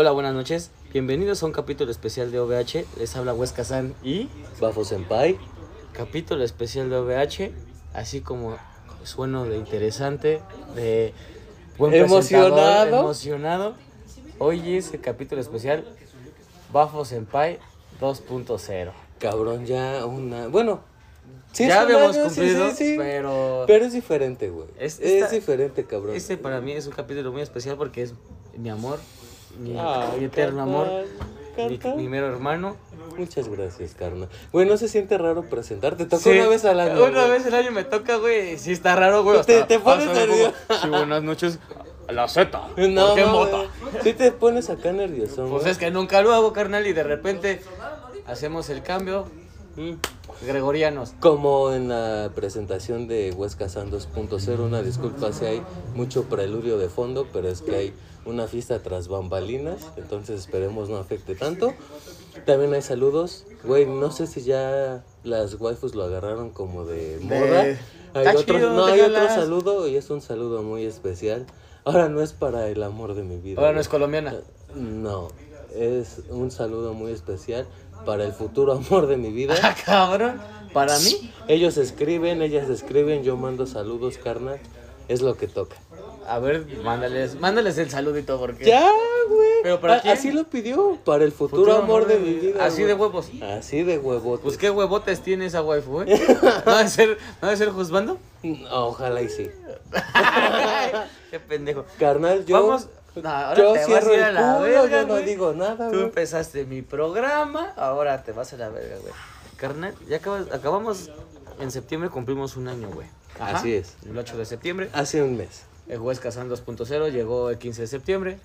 Hola, buenas noches. Bienvenidos a un capítulo especial de OVH. Les habla Huesca San y Bafo Senpai. capítulo especial de OVH, así como sueno de interesante, de buen Emocionado. emocionado. Hoy es el capítulo especial Bafo Senpai 2.0. Cabrón, ya una. Bueno, sí ya habíamos año, cumplido, sí, sí. pero Pero es diferente, güey. Es- diferente, cabrón. este para mí es un capítulo muy especial porque es mi amor, mi, mi eterno carnal, amor, mi, carnal. mi mero hermano. Muchas gracias, carnal. Güey, no se siente raro presentarte. Tocó Sí, una vez al año. Una güey. vez al año me toca, güey. Sí, está raro, güey. Te- te pones nervioso. Sí, buenas noches. La Z. No, ¿Por qué no, mota? Sí te pones acá nervioso, Pues güey. es que nunca lo hago, carnal, y de repente hacemos el cambio. Mm. Gregorianos. Como en la presentación de Huesca San 2.0, una disculpa si hay mucho preludio de fondo, pero es que hay una fiesta tras bambalinas, entonces esperemos no afecte tanto. También hay saludos, güey, no sé si ya las waifus lo agarraron como de moda. Hay otro, chido, no, hay otro saludo y es un saludo muy especial. Ahora no es para el amor de mi vida. Ahora no es colombiana. No, es un saludo muy especial para el futuro amor de mi vida. Ah, cabrón. Para mí. Ellos escriben, ellas escriben, yo mando saludos, carnal. Es lo que toca. A ver, mándales, mándales el saludito porque. Ya, güey. ¿Pero para A- quién? Así lo pidió, para el futuro, amor de mi vida. Así de huevos. Así de huevos. Pues qué huevotes tiene esa waifu, güey. ¿No debe ser, no ser juzgando? Ojalá y sí. qué pendejo. Carnal, yo. Vamos. No, ahora yo te vas cierro a ir a la culo, verga, yo no güey. digo nada, Tú güey. empezaste mi programa, ahora te vas a la verga, güey. Carnal, ya acabas- acabamos. En septiembre cumplimos un año, güey. Ajá. Así es. El 8 de septiembre. Hace un mes. El Huesca San 2.0 llegó el 15 de septiembre.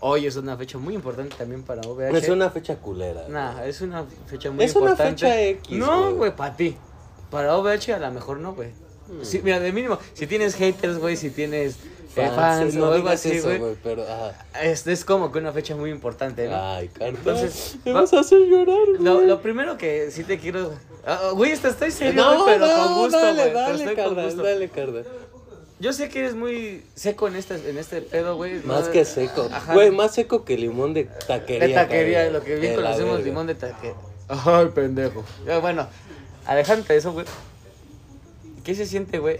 Hoy es una fecha muy importante también para OVH. Es una fecha culera. güey. Nah, es una fecha muy Es una importante. fecha X, No, güey. para ti. Para OVH a lo mejor no, güey. Sí, mira, de mínimo, si tienes haters, güey, si tienes eh, Fans, fans no o algo así, güey. pero. ah, Es, es como que una fecha muy importante, ¿no? Ay, carnal. Entonces, me va- vas a hacer llorar, güey. Lo, lo primero que sí te quiero. Ah, ah, Güey, esto estoy serio, No, pero no, con gusto, dale, güey. dale, carnal, dale, carnal. Yo sé que eres muy seco en este, en este pedo, güey. Más ¿no? que seco. Ajá. Güey, más seco que limón de taquería. De taquería, cabrón. lo que bien De conocemos, limón de taquería. Ay, pendejo. Bueno, alejante eso, güey. ¿Qué se siente, güey?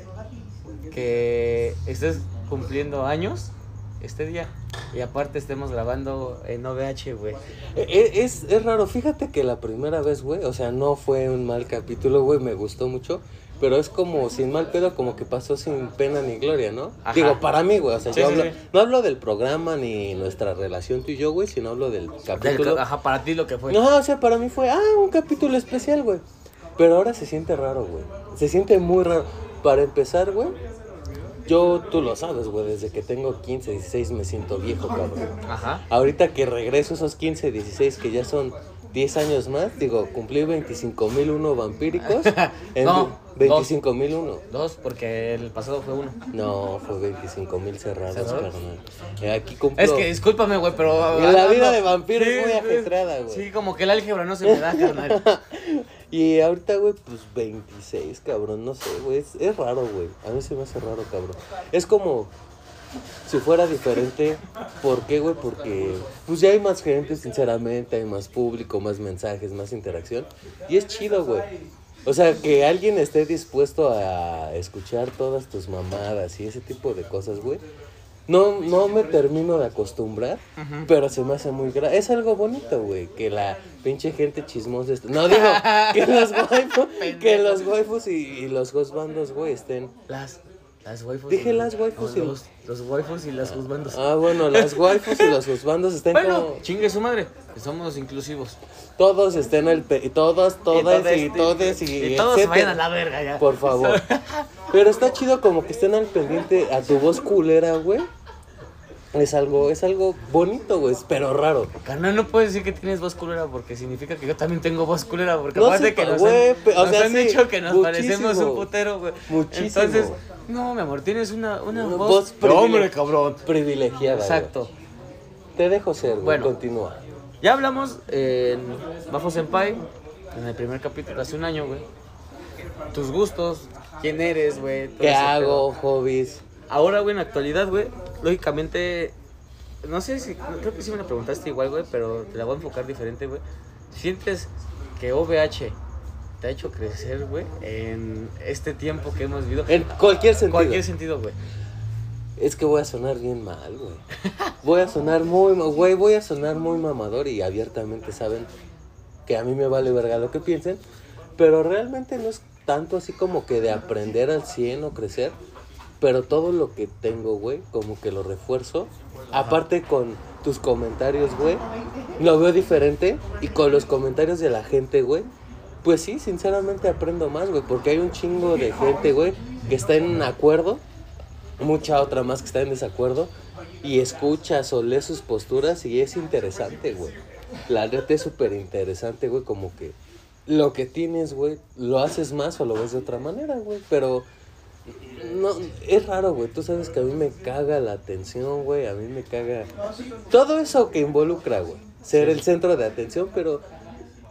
Que estés cumpliendo años este día y aparte estemos grabando en OVH, güey. Eh, eh, Es, es raro, fíjate que la primera vez, güey, o sea, no fue un mal capítulo, güey, me gustó mucho. Pero es como sin mal pedo, como que pasó sin pena ni gloria, ¿no? Ajá. Digo, para mí, güey, o sea, Sí, yo sí, hablo, sí. no hablo del programa ni nuestra relación tú y yo, güey, sino hablo del capítulo. ca- ajá, para ti lo que fue. No, o sea, para mí fue, ah, un capítulo especial, güey. Pero ahora se siente raro, güey. Se siente muy raro. Para empezar, güey, yo, tú lo sabes, güey, desde que tengo 15, 16 me siento viejo, cabrón. Ajá. Ahorita que regreso esos 15, 16, que ya son 10 años más, digo, cumplí 25.001 vampíricos. En No, 25.001. Dos, porque el pasado fue uno. No, fue 25.000 cerrados, ¿Cerrados? carnal. Eh, aquí cumplo... Es que discúlpame, güey, pero. La vida no. de vampiro es muy sí, ajetreada, güey. Sí, como que el álgebra no se me da, carnal. Y ahorita, güey, pues 26, cabrón, no sé, güey. Es, es raro, güey. A mí se me hace raro, cabrón. Es como si fuera diferente. ¿Por qué, güey? Porque pues ya hay más gente, sinceramente, hay más público, más mensajes, más interacción. Y es chido, güey. O sea, que alguien esté dispuesto a escuchar todas tus mamadas y ese tipo de cosas, güey. No, no me termino de acostumbrar, pero se me hace muy gra Es algo bonito, güey, que la pinche gente chismosa... est- No, digo, que los waifus, que los waifus y, y los husbandos, güey, estén... Las. Las waifus. Dije las waifus y- Los, los waifus y las husbandos. Ah, bueno, las waifus y los husbandos estén bueno, como... chingue su madre. que Somos inclusivos. Todos estén al... Pe y todas, todas y, todes y, y todos se etcétera. vayan a la verga ya. Por favor. Pero está chido como que estén al pendiente a tu voz culera, güey. Es algo, es algo bonito, güey, pero raro. Carnal, no puedes decir que tienes voz culera porque significa que yo también tengo voz culera. Porque No aparte que nos güey, han, nos sea, han sí, dicho que nos muchísimo. parecemos un putero, güey. Muchísimo. Entonces, no, mi amor, tienes una, una, Una voz. hombre, cabrón. Privilegiada. Exacto. Te dejo ser, güey. Bueno. Continúa. Ya hablamos en Bafo Senpai, en el primer capítulo, hace un año, güey. Tus gustos, quién eres, güey. ¿Qué hago? pedo. Hobbies. Ahora, güey, en la actualidad, güey, lógicamente no sé si, creo que sí me lo preguntaste igual, güey, pero te la voy a enfocar diferente, güey. ¿Sientes que OVH te ha hecho crecer, güey, en este tiempo que hemos vivido? En cualquier sentido. cualquier sentido, güey. Es que voy a sonar bien mal, güey. Voy a sonar muy, güey, voy a sonar muy mamador y abiertamente saben que a mí me vale verga lo que piensen, pero realmente no es tanto así como que de aprender al 100 o crecer, pero todo lo que tengo, güey, como que lo refuerzo. Aparte con tus comentarios, güey, lo veo diferente y con los comentarios de la gente, güey. Pues sí, sinceramente aprendo más, güey, porque hay un chingo de gente, güey, que está en acuerdo mucha otra más que está en desacuerdo y escuchas o lees sus posturas y es interesante, güey. La neta es súper interesante, güey, como que lo que tienes, güey, lo haces más o lo ves de otra manera, güey, pero no, es raro, güey, tú sabes que a mí me caga la atención, güey, a mí me caga todo eso que involucra, güey, ser el centro de atención, pero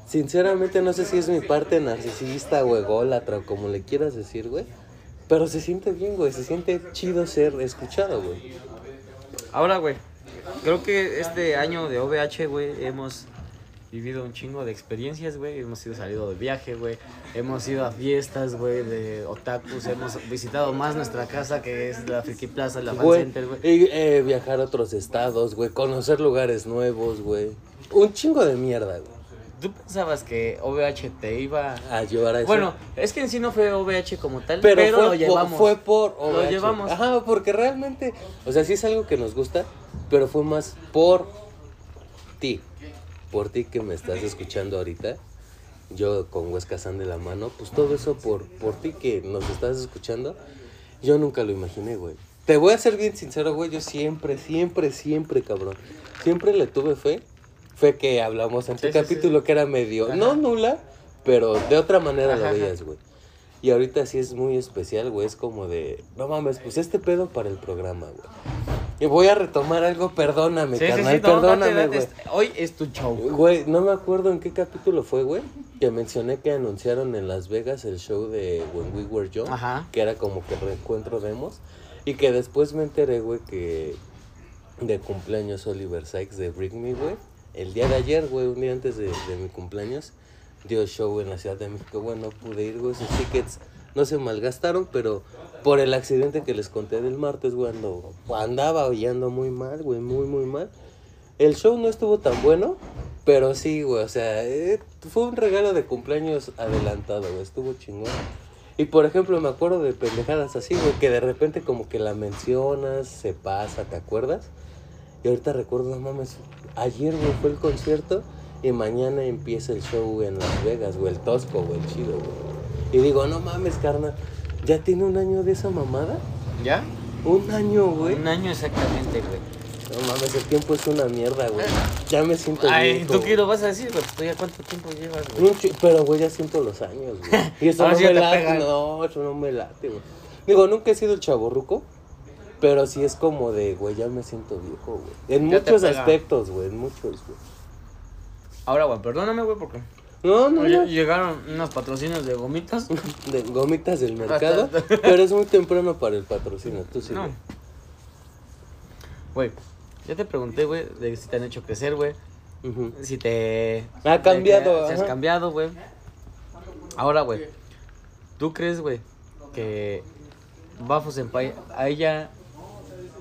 sinceramente no sé si es mi parte narcisista o ególatra o como le quieras decir, güey. Pero se siente bien, güey. Se siente chido ser escuchado, güey. Ahora, güey, creo que este año de OVH, güey, hemos vivido un chingo de experiencias, güey. Hemos ido salido de viaje, güey. Hemos ido a fiestas, güey, de otakus. Hemos visitado más nuestra casa, que es la Friki Plaza, la Fan Center, güey. y, eh, viajar a otros estados, güey. Conocer lugares nuevos, güey. Un chingo de mierda, güey. ¿Tú pensabas que OVH te iba A llevar a eso. Bueno, es que en sí no fue OVH como tal, pero, pero, fue, lo llevamos. fue por Lo OVH. llevamos. Ajá, porque realmente, o sea, sí es algo que nos gusta, pero fue más por ti. Por ti que me estás escuchando ahorita. Yo con Huesca San de la mano, pues todo eso por, por ti que nos estás escuchando. Yo nunca lo imaginé, güey. Te voy a ser bien sincero, güey. Yo siempre, siempre, siempre, cabrón. Siempre le tuve fe. Fe que hablamos en tu Sí, sí, sí. capítulo que era medio, Ajá. no nula, pero de otra manera Ajá, lo ajá. veías, güey. Y ahorita sí es muy especial, güey. Es como de, no mames, pues este pedo para el programa, güey. Y voy a retomar algo, perdóname, Sí, sí, sí, carnal, no, perdóname, date, güey. este- Hoy es tu show. Güey, no me acuerdo en qué capítulo fue, güey. Que mencioné que anunciaron en Las Vegas el show de When We Were Young. Ajá. Que era como que reencuentro demos. Y que después me enteré, güey, que de cumpleaños Oliver Sykes de Bring Me, güey. El día de ayer, güey, un día antes de, de mi cumpleaños, dio show en la Ciudad de México. Bueno, pude ir, güey, sus tickets no se malgastaron, pero por el accidente que les conté del martes, güey, ando, andaba y ando muy mal, güey, muy, muy mal. El show no estuvo tan bueno, pero sí, güey, o sea, eh, fue un regalo de cumpleaños adelantado, güey, estuvo chingón. Y por ejemplo, me acuerdo de pendejadas así, güey, que de repente como que la mencionas, se pasa, ¿te acuerdas? Y ahorita recuerdo, no mames, ayer, güey, fue el concierto y mañana empieza el show en Las Vegas, güey, el tosco, güey, el chido, güey. Y digo, no mames, carnal, ¿ya tiene un año de esa mamada? ¿Ya? Un año, güey. Un año exactamente, güey. No mames, el tiempo es una mierda, güey. Ya me siento Ay, viejo. ¿tú qué lo vas a decir, güey? Pues, ¿Tú ya cuánto tiempo llevas, güey? Pero, güey, ya siento los años, güey. Y eso no ya me te late. pegan. No, eso no me late, güey. Digo, nunca he sido el chaborruco. Pero sí es como de, güey, ya me siento viejo, güey. En Ya muchos aspectos, güey. En muchos, güey. Ahora, güey, perdóname, güey, porque No, no, no. llegaron unos patrocinios de gomitas. De gomitas del mercado. Pero es muy temprano para el patrocinio. Tú sí. No. Güey, ya te pregunté, güey, de si te han hecho crecer, güey. Si te... Ha cambiado, Si has cambiado, güey. Ahora, güey, ¿tú crees, güey, que Bafo Senpai haya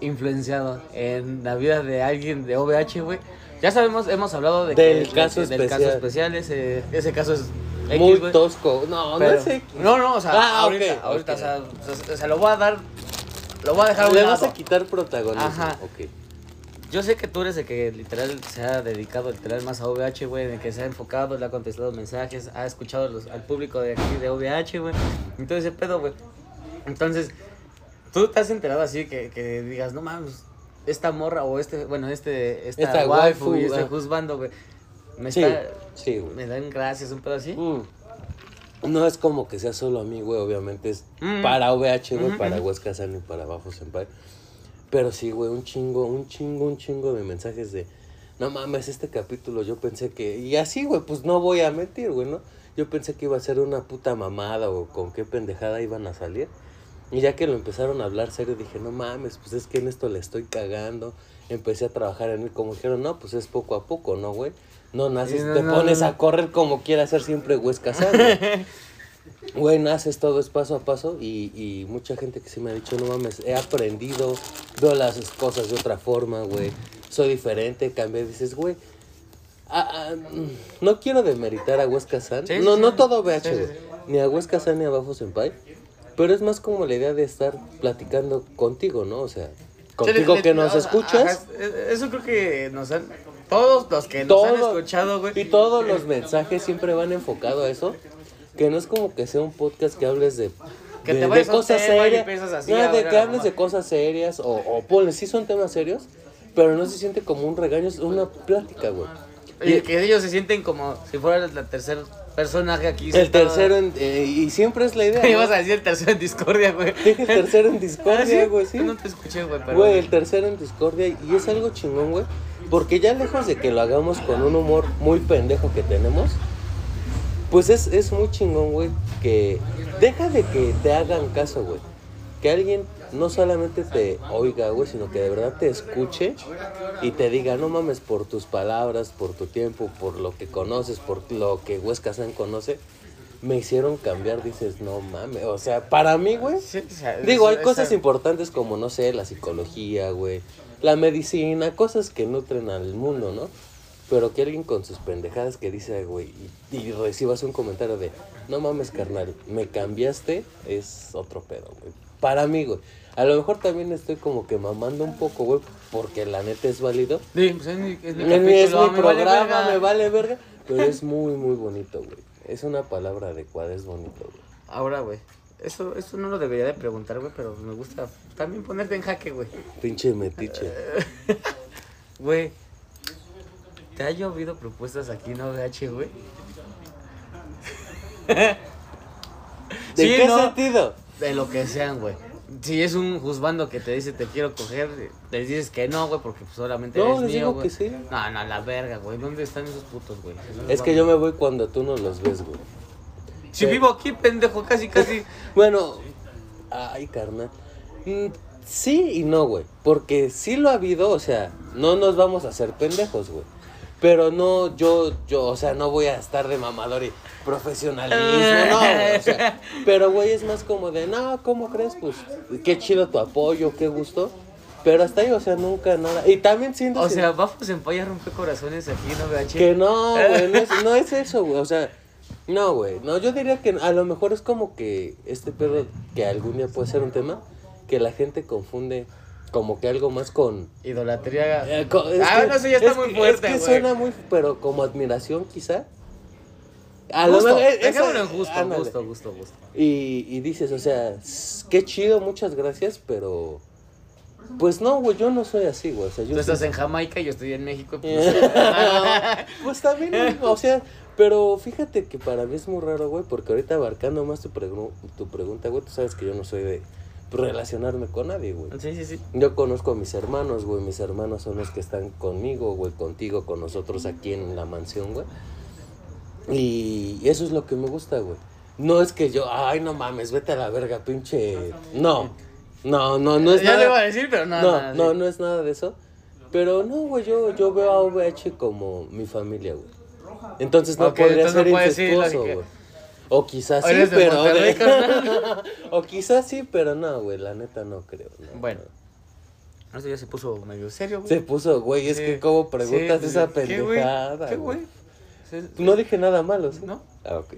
influenciado en la vida de alguien de OVH, güey? Ya sabemos, hemos hablado de Del que, caso del especial. caso especial, ese, ese caso es X, Muy güey. tosco. No, Pero- no sé. No, no, o sea, Ah, ahorita, ok, ahorita, ok. o sea, se, se lo voy a dar, lo voy a dejar Le vas a quitar protagonismo. Ajá. Ok. Yo sé que tú eres el que literal se ha dedicado literal más a OVH, güey, de que se ha enfocado, le ha contestado mensajes, ha escuchado los- al público de aquí de OVH, güey. Entonces ese pedo, güey. Entonces, tú te has enterado así que, que digas, no mames, esta morra o este, bueno, este, esta, Esta waifu, waifu, y este ah. juzgando, güey. Me Sí, está, sí, güey. me dan gracias, un pedo así. Mm. No es como que sea solo a mí, güey. Obviamente es Mm. para OVH, güey, Ujú, para ujú. Huesca San y para Bajo Senpai. Pero sí, güey, un chingo, un chingo, un chingo de mensajes de. No mames, este capítulo yo pensé que. Y así, güey, pues no voy a mentir, güey, ¿no? Yo pensé que iba a ser una puta mamada o con qué pendejada iban a salir. Y ya que lo empezaron a hablar serio, dije, no mames, pues es que en esto le estoy cagando. empecé a trabajar en él. Como dijeron, no, pues es poco a poco, ¿no, güey? No naces, no, te no, pones no. a correr como quiera hacer siempre Huesca San, güey. Naces todo es paso a paso y, y mucha gente que sí me ha dicho, no mames, he aprendido, veo las cosas de otra forma, güey, soy diferente, cambié, dices, güey, no quiero demeritar a Huesca San, Sí, no, sí, no todo BH, sí. ni a Huesca San ni a Bafo Senpai, pero es más como la idea de estar platicando contigo, ¿no? O sea, contigo le- que nos escuchas. ajá, eso creo que nos han. Todos los que nos han escuchado, güey. Y todos los mensajes siempre van enfocados a eso. Que no es como que sea un podcast que hables de, Que de, te de cosas serias. No, de que hables de cosas serias. O, o ponle, sí son temas serios. Pero no se siente como un regaño, es una plática, güey. Y que ellos se sienten como si fuera la tercer personaje aquí. El tercero, en- eh, y siempre es la idea. ¿no? Ibas a decir el tercero en discordia, güey. Dije el tercero en Ah, discordia, güey, sí. No te escuché, güey, pero. Güey, el tercero en discordia. Y es algo chingón, güey. Porque ya lejos de que lo hagamos con un humor muy pendejo que tenemos, pues es, es muy chingón, güey. Que deja de que te hagan caso, güey. Que alguien no solamente te oiga, güey, sino que de verdad te escuche y te diga, no mames, por tus palabras, por tu tiempo, por lo que conoces, por lo que Huesca San conoce, me hicieron cambiar. Dices, no mames. O sea, para mí, güey. Sí, o sea, Digo, hay cosas importantes como, no sé, la psicología, güey, la medicina, cosas que nutren al mundo, ¿no? Pero que alguien con sus pendejadas que dice, güey, y, y recibas un comentario de, no mames, carnal, me cambiaste, es otro pedo, güey. Para mí, güey. A lo mejor también estoy como que mamando un poco, güey, porque la neta es válido. Sí, pues es mi, es mi Es mi, es capítulo, mi me vale programa, me vale verga, pero es muy, muy bonito, güey. Es una palabra adecuada, es bonito, güey. Ahora, güey. Eso, eso no lo debería de preguntar, güey, pero me gusta también ponerte en jaque, güey. Pinche metiche. Güey, ¿te ha llovido propuestas aquí en OVH, güey? ¿De Sí, qué ¿no? sentido? De lo que sean, güey. Si es un juzgando que te dice te quiero coger, te dices que no, güey, porque pues, solamente No, eres les mío, digo güey. que sí. No, no, la verga, güey. ¿Dónde están esos putos, güey? Es que yo me voy cuando tú no los ves, güey. Si vivo aquí, pendejo, casi, casi. Bueno, ay, carnal. Mm, Sí y no, güey. Porque sí lo ha habido, o sea, no nos vamos a hacer pendejos, güey. Pero no, yo, yo, o sea, no voy a estar de mamador y profesionalismo, no, güey, o sea, pero güey, es más como de, no, ¿cómo crees? Pues, qué chido tu apoyo, qué gusto. Pero hasta ahí, o sea, nunca nada. Y también siento O sea, Bafo Senpai ya rompió corazones aquí en OVH. que no, güey, no es, no es eso, güey. O sea, no, güey. No, yo diría que a lo mejor es como que este pedo que algún día puede ser un tema que la gente confunde como que algo más con. Idolatría. eh, ah, que- no, eso ya está es muy fuerte, Es que suena muy, pero como admiración quizá. A Gusto, mejor- eh, esa- en gusto, ándale. gusto, gusto, gusto. Y, y dices, o sea, qué chido, muchas gracias, pero. Pues no, güey, yo no soy así, güey. O sea, yo Tú estás soy- en Jamaica y yo estoy en México. Pues, ah, pues también, o sea, pero fíjate que para mí es muy raro, güey, porque ahorita abarcando más tu, pregu- tu pregunta, güey, tú sabes que yo no soy de relacionarme con nadie, güey. sí, sí, sí. Yo conozco a mis hermanos, güey, mis hermanos son los que están conmigo, güey, contigo, con nosotros aquí en la mansión, güey. Y eso es lo que me gusta, güey. No es que yo, ay, no mames, vete a la verga, pinche. No, no, no, no es ya nada. le iba a decir, pero no. No, no, no, sí. no es nada de eso. Pero no, güey, yo, yo veo a VH como mi familia, güey. Entonces no Ok, podría entonces no ser incestuoso, que- güey. O quizás sí, de pero... O quizás sí, pero no, güey, la neta no creo. no. Bueno. Eso ya se puso medio serio, güey. Se puso, güey, es Sí. que como preguntas Sí, esa pendejada. ¿Qué, güey? No dije nada malo, ¿sí? ¿No? Ah, ok.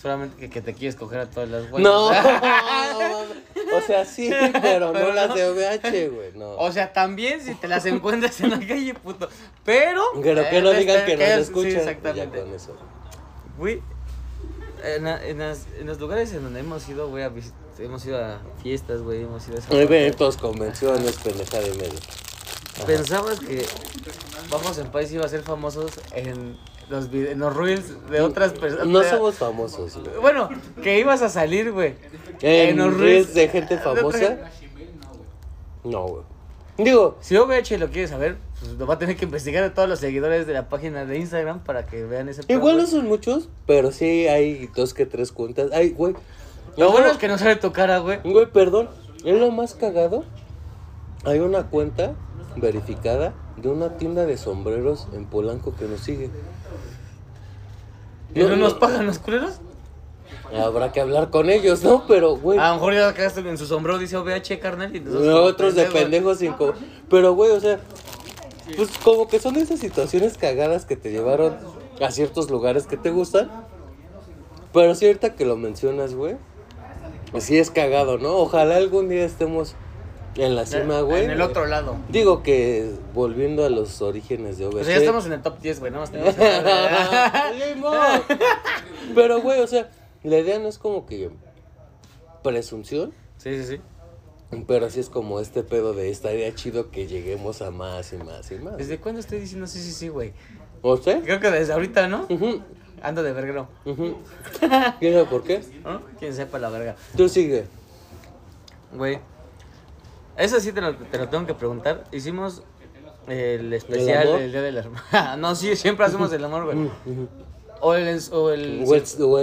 Solamente que, que te quieres coger a todas las güeyes. No, o sea, sí, pero no las no. de VH, güey, no. O sea, también si te las encuentras en la calle, puto. Pero. Pero que no digan este, que nos es- escuchan. Sí, ya exactamente. con eso. Güey, en, la- en, las- en los lugares en donde hemos ido, güey, hemos ido a fiestas, güey, hemos ido a Eventos, convenciones, pendejada y medio. ¿Pensabas que Vamos en País iba a ser famosos en los, en los reels de otras personas? No somos famosos, güey. Bueno, que ibas a salir, güey. En los reels de gente famosa. No, güey. Digo, Si OVH lo quiere saber, pues lo va a tener que investigar a todos los seguidores de la página de Instagram para que vean ese igual no son muchos, pero sí hay dos que tres cuentas. Ay, güey. Lo bueno es que no sale tu cara, güey. Güey, perdón. Es lo más cagado. Hay una cuenta verificada de una tienda de sombreros en Polanco que nos sigue. ¿Y no No, nos no. pagan los culeros? Habrá que hablar con ellos, ¿no? Pero, güey. A lo mejor ya cagaste en su sombrero, dice OVH, carnal. Y nosotros de pendejos sin co- Pero, güey, o sea, pues como que son esas situaciones cagadas que te llevaron a ciertos lugares que te gustan. Pero sí, ahorita que lo mencionas, güey, sí es cagado, ¿no? Ojalá algún día estemos en la cima, güey. En el otro lado. Digo que volviendo a los orígenes de OVH. O sea, ya estamos en el top 10, güey. Nada más tenemos. Pero, güey, o sea, la idea no es como que presunción. Sí, sí, sí. Pero así es como este pedo de estaría chido que lleguemos a más y más y más. ¿Desde cuándo estoy diciendo sí, sí, sí, güey? ¿O sea? Creo que desde ahorita, ¿no? Ujú, Ando de verguero. ujú. ¿Quién sabe por qué? ¿no? Quién sepa la verga. Tú sigue. Güey. Eso sí te lo, te lo tengo que preguntar. Hicimos el especial amor? del Día del Hermano. no, sí, siempre hacemos el amor, güey. Ujú. O el... O el, el, o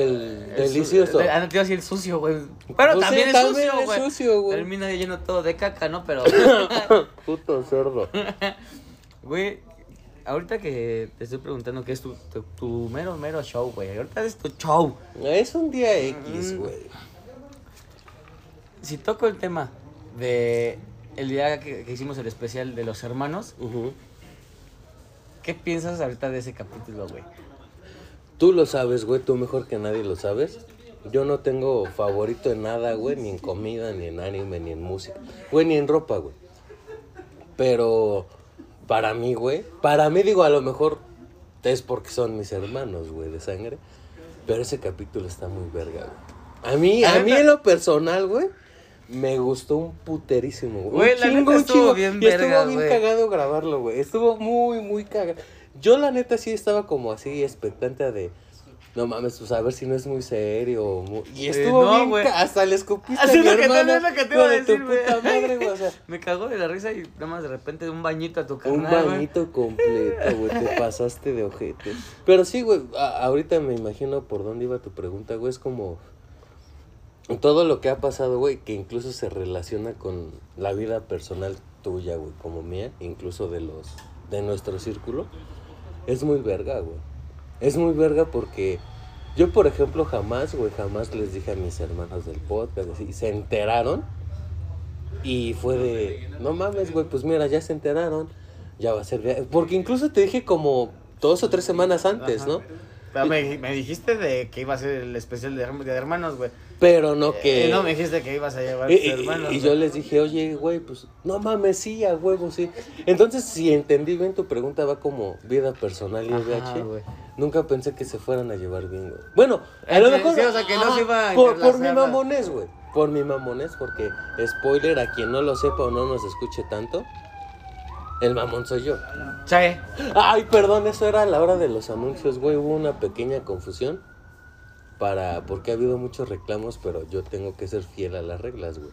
delicioso. Ah, no te iba a decir el sucio, güey. Pero Pues también sí, es también sucio, es güey. sucio, güey. Termina lleno todo de caca, ¿no? Pero... Puto cerdo. Güey, ahorita que te estoy preguntando qué es tu, tu, tu mero, mero show, güey. Ahorita es tu show. Es un día X, Mm. güey. Si toco el tema de el día que, que hicimos el especial de los hermanos. ¿qué piensas ahorita de ese capítulo, güey? Tú lo sabes, güey, tú mejor que nadie lo sabes. Yo no tengo favorito en nada, güey, ni en comida, ni en anime, ni en música. Güey, ni en ropa, güey. Pero para mí, güey, para mí digo, a lo mejor es porque son mis hermanos, güey, de sangre. Pero ese capítulo está muy verga, güey. A mí, a mí en lo personal, güey, me gustó un puterísimo, güey. Güey, neta chingo, un estuvo chingo. bien Y estuvo verga, bien güey. cagado grabarlo, güey. Estuvo muy, muy cagado. Yo la neta sí estaba como así expectante de... No mames, pues a ver si no es muy serio. muy- Y Eh, estuvo no, bien, hasta le escupiste Así a es mi lo que, hermana. es lo que te iba a decir, güey. O sea, Me cagó de la risa y nada más de repente un bañito a tu un carnal, güey. bañito completo, güey. Te pasaste de ojete. Pero sí, güey. ahorita me imagino por dónde iba tu pregunta, güey. Es como. Todo lo que ha pasado, güey, que incluso se relaciona con la vida personal tuya, güey, como mía, incluso de los. de nuestro círculo. Es muy verga, güey. Es muy verga porque. Yo, por ejemplo, jamás, güey, jamás les dije a mis hermanos del podcast, así, se enteraron y fue de, no mames, güey, pues mira, ya se enteraron, ya va a ser viaje. Porque incluso te dije como dos o tres semanas antes. ¿no? Pero me, me dijiste de que iba a ser el especial de, de hermanos, güey. Pero no que... Eh, no me dijiste que ibas a llevar y, tus y- hermanos. y güey. yo les dije, oye, güey, pues no mames, sí, a huevo, sí. Entonces, si entendí bien tu pregunta, va como vida personal y VH. güey. Nunca pensé que se fueran a llevar bien, güey. Bueno, a Eh, lo mejor. sí, o sea, que no se iba a por, por mi mamones, güey. Por mi mamones, porque, spoiler, a quien no lo sepa o no nos escuche tanto, el mamón soy yo. Sí. Ay, perdón, eso era a la hora de los anuncios, güey. Hubo una pequeña confusión. Para, porque ha habido muchos reclamos, pero yo tengo que ser fiel a las reglas, güey.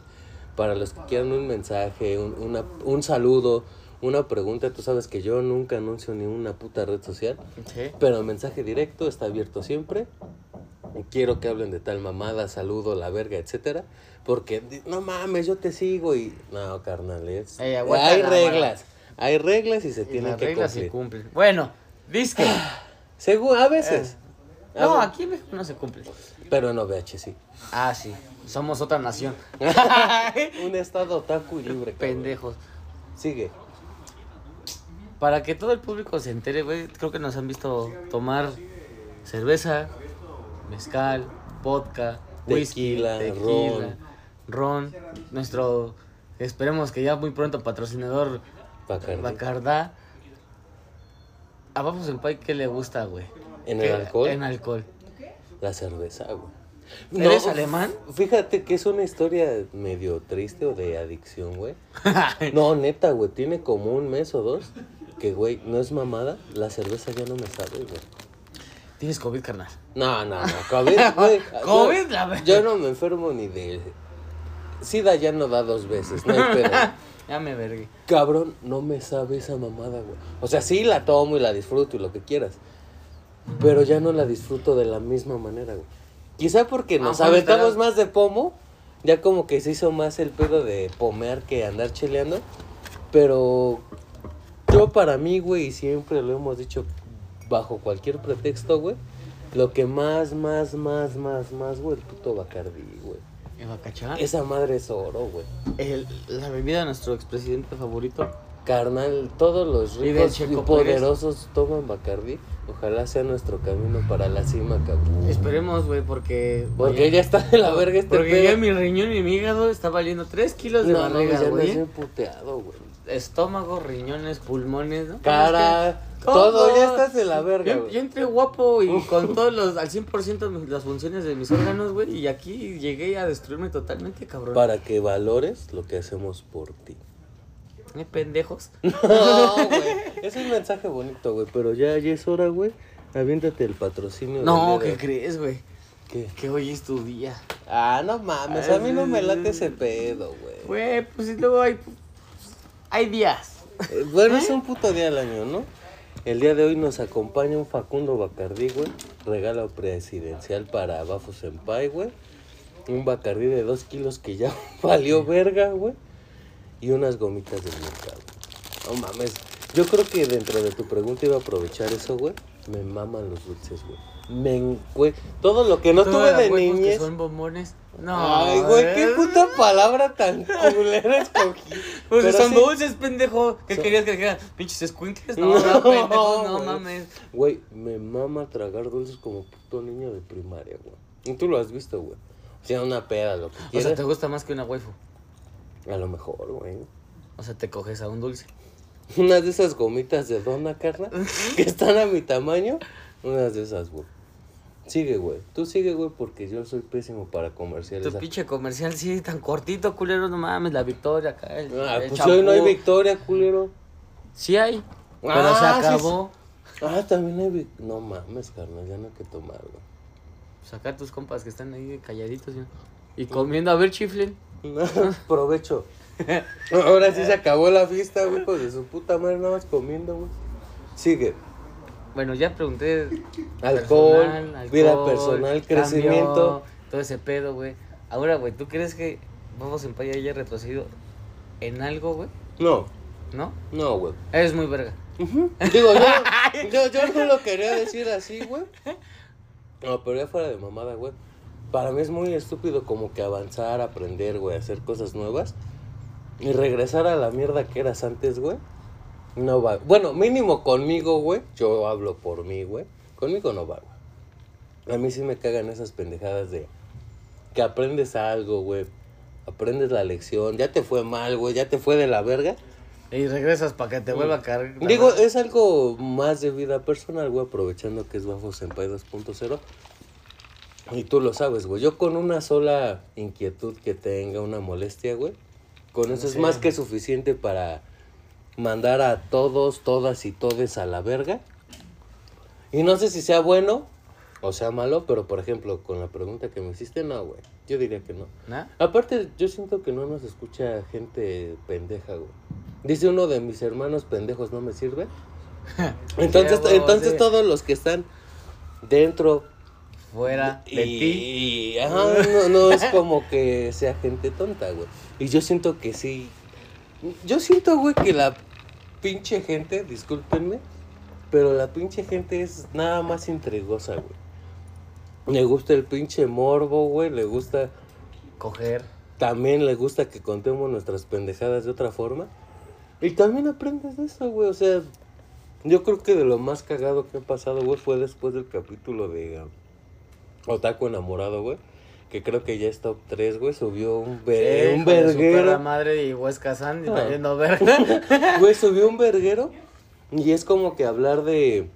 Para los que quieran un mensaje, un, una, un saludo, una pregunta, tú sabes que yo nunca anuncio ni una puta red social. Sí. Pero el mensaje directo está abierto siempre. Quiero que hablen de tal mamada, saludo, la verga, etcétera. Porque no mames, yo te sigo y. No, carnal, es- Ey, aguanta hay la reglas. Hay reglas y se Y tienen las que reglas se cumplir. cumplen. Bueno, disque. Según, a veces. A No, ver- aquí en México no se cumple. Pero en OVH sí. Ah, sí. Somos otra nación. Un estado otaku y libre. cabrón. Pendejos. Sigue. Para que todo el público se entere, güey, creo que nos han visto tomar cerveza, mezcal, vodka, whisky, Tequila, tequila, ron. nuestro, esperemos que ya muy pronto patrocinador Bacardi. Bacardá. A Vamos en Pai, ¿qué le gusta, güey? ¿En ¿Qué- el alcohol? En alcohol. La cerveza, güey. ¿Eres alemán? Fíjate que es una historia medio triste o de adicción, güey. No, neta, güey. Tiene como un mes o dos que, güey, no es mamada. La cerveza ya no me sabe, güey. Tienes COVID, carnal. No, no, no. COVID, güey. COVID, la ver- Yo no me enfermo ni de. SIDA ya no da dos veces, no hay pedo. Ya me vergué. Cabrón, no me sabe esa mamada, güey. O sea, sí la tomo y la disfruto y lo que quieras. Pero ya no la disfruto de la misma manera, güey. Quizá porque nos pues, aventamos más de pomo. Ya como que se hizo más el pedo de pomear que andar cheleando. Pero Yo para mí, güey, y siempre lo hemos dicho bajo cualquier pretexto, güey. Lo que más, más, más, más, más, güey, el puto Bacardí, güey. ¿En Bacachá? Esa madre es oro, güey. El- la bebida de nuestro expresidente favorito. Carnal, todos los Y ricos y Checo poderosos toman Bacardí. Ojalá sea nuestro camino para la cima, cabrón. Esperemos, güey, porque. Porque oye, ya está de la verga este Porque pedo. ya mi riñón y mi hígado está valiendo 3 kilos de No, barriga, güey. nací emputeado, güey. Estómago, riñones, pulmones, ¿no? Cara, todo, todo. ya estás de la verga, Yo, güey. yo entré guapo y con todos los, al 100% mis- las funciones de mis órganos, güey, y aquí llegué a destruirme totalmente, cabrón. Para que valores lo que hacemos por ti. ¿Eh, pendejos? No, güey. Es un mensaje bonito, güey. Pero ya, ya es hora, güey. Aviéntate el patrocinio. No, ¿qué de- crees, güey? ¿Qué? Que hoy es tu día. Ah, no mames. A mí no me late ese pedo, güey. Güey, pues y luego hay, hay días. Eh, Bueno, es un puto día al año, ¿no? El día de hoy nos acompaña un Facundo Bacardí, güey. Regalo presidencial para Bafo Senpai, güey. Un Bacardí de dos kilos que ya valió verga, güey. Y unas gomitas del mercado. No mames. Yo creo que dentro de tu pregunta iba a aprovechar eso, güey. Me maman los dulces, güey. Me encue... Todo lo que no tuve de que niñez. son bombones. No. Ay, güey, qué eh. puta palabra tan culera escogí. Pues Pero son sí- dulces, pendejo. ¿Qué Son- quejas que dijeran? Pinches squinkles. No, No, no, pendejo, no güey. mames. Güey, me mama tragar dulces como puto niño de primaria, güey. Y tú lo has visto, güey. O sea, una peda, lo que O sea, quieras. ¿te gusta más que una waifu? A lo mejor, güey. O sea, te coges a un dulce. Unas de esas gomitas de dona, carnal, que están a mi tamaño. Unas de esas, güey. Sigue, güey. Tú sigue, güey, porque yo soy pésimo para comerciales. Tu pinche comercial, sí, tan cortito, culero, no mames, la victoria acá. El, Ah, el pues hoy no hay victoria, culero. Sí hay, pero Ah, se sí, acabó. Ah, también hay vic- No mames, carnal, ya no hay que tomar, güey. Sacar tus compas que están ahí calladitos ¿sí? y comiendo, a ver, chiflen. Provecho. Ahora sí se acabó la fiesta, güey, pues de su puta madre, nada más comiendo, güey. Sigue. Bueno, ya pregunté. Alcohol, personal, vida alcohol, personal, cambio, crecimiento. todo ese pedo, güey. Ahora, güey, ¿tú crees que Vamos en Paya haya retrocedido en algo, güey? No, ¿No? no, güey. Eres muy verga. Digo, yo, yo, yo no lo quería decir así, güey. No, pero ya fuera de mamada, güey. Para mí es muy estúpido como que avanzar, aprender, güey, hacer cosas nuevas. Y regresar a la mierda que eras antes, güey. No va. Bueno, mínimo conmigo, güey. Yo hablo por mí, güey. Conmigo no va, güey. A mí sí me cagan esas pendejadas de que aprendes algo, güey. Aprendes la lección. Ya te fue mal, güey. Ya te fue de la verga. Y regresas para que te vuelva a caer. la Digo, es algo más de vida personal, güey, aprovechando que es Bafo Senpai 2.0. Y tú lo sabes, güey. Yo con una sola inquietud que tenga, una molestia, güey, con eso es más que suficiente para mandar a todos, todas y todes a la verga. Y no sé si sea bueno o sea malo, pero por ejemplo, con la pregunta que me hiciste, no, güey. Yo diría que no. Aparte, yo siento que no nos escucha gente pendeja, güey. Dice uno de mis hermanos pendejos, ¿no me sirve? Entonces, entonces todos los que están dentro Fuera de y, ti. y- ajá, no, no es como que sea gente tonta, güey. Y yo siento que sí. Yo siento, güey, que la pinche gente, discúlpenme, pero la pinche gente es nada más intrigosa, güey. Le gusta el pinche morbo, güey, le gusta Coger. también le gusta que contemos nuestras pendejadas de otra forma. Y también aprendes de eso, güey. O sea, yo creo que de lo más cagado que ha pasado, güey, fue después del capítulo de Otaku enamorado, güey. Que creo que ya es top 3, güey. Subió un, ve- un Hijo de su perra verguero. madre y Huesca Sandy Ah. valiendo verga. Güey, subió un verguero. Y es como que hablar de,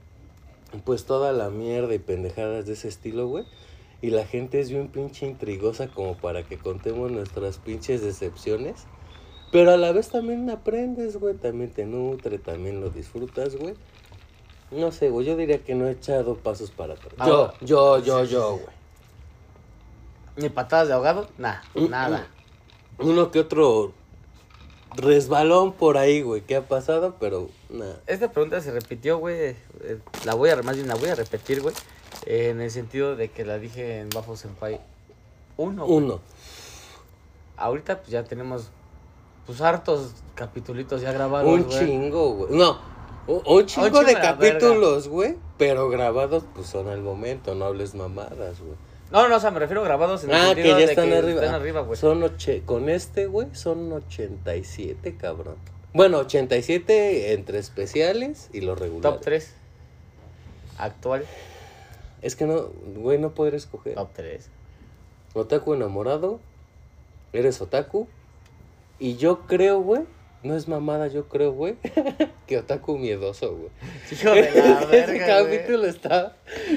pues, toda la mierda y pendejadas de ese estilo, güey. Y la gente es bien pinche intrigosa como para que contemos nuestras pinches decepciones. Pero a la vez también aprendes, güey. También te nutre, también lo disfrutas, güey. No sé, güey. Yo diría que no he echado pasos para atrás. Yo, Ahora- yo, yo, yo, güey. Ni patadas de ahogado, nada, Mm, nada. Uno que otro resbalón por ahí, güey. ¿Qué ha pasado? Pero nada. Esta pregunta se repitió, güey. eh, La voy a, más bien la voy a repetir, güey. eh, en el sentido de que la dije en Bajo Senpai 1. Uno. Ahorita pues ya tenemos pues hartos capitulitos ya grabados, Un güey. chingo, güey. No, un, un chingo chingo de de capítulos, güey. Pero grabados, pues son al momento, no hables mamadas, güey. No, no, o sea, me refiero a grabados en el Ah, que ya de están que arriba. están arriba, güey. Son oche... Con este, güey, son 87, cabrón. Bueno, 87 entre especiales y los regulares. Top 3. Actual. Es que no, güey, no podré escoger. Top 3. Otaku enamorado. Eres otaku. Y yo creo, güey. No es mamada, yo creo, güey. que otaku miedoso, güey. Hijo de la Ese verga, güey. capítulo está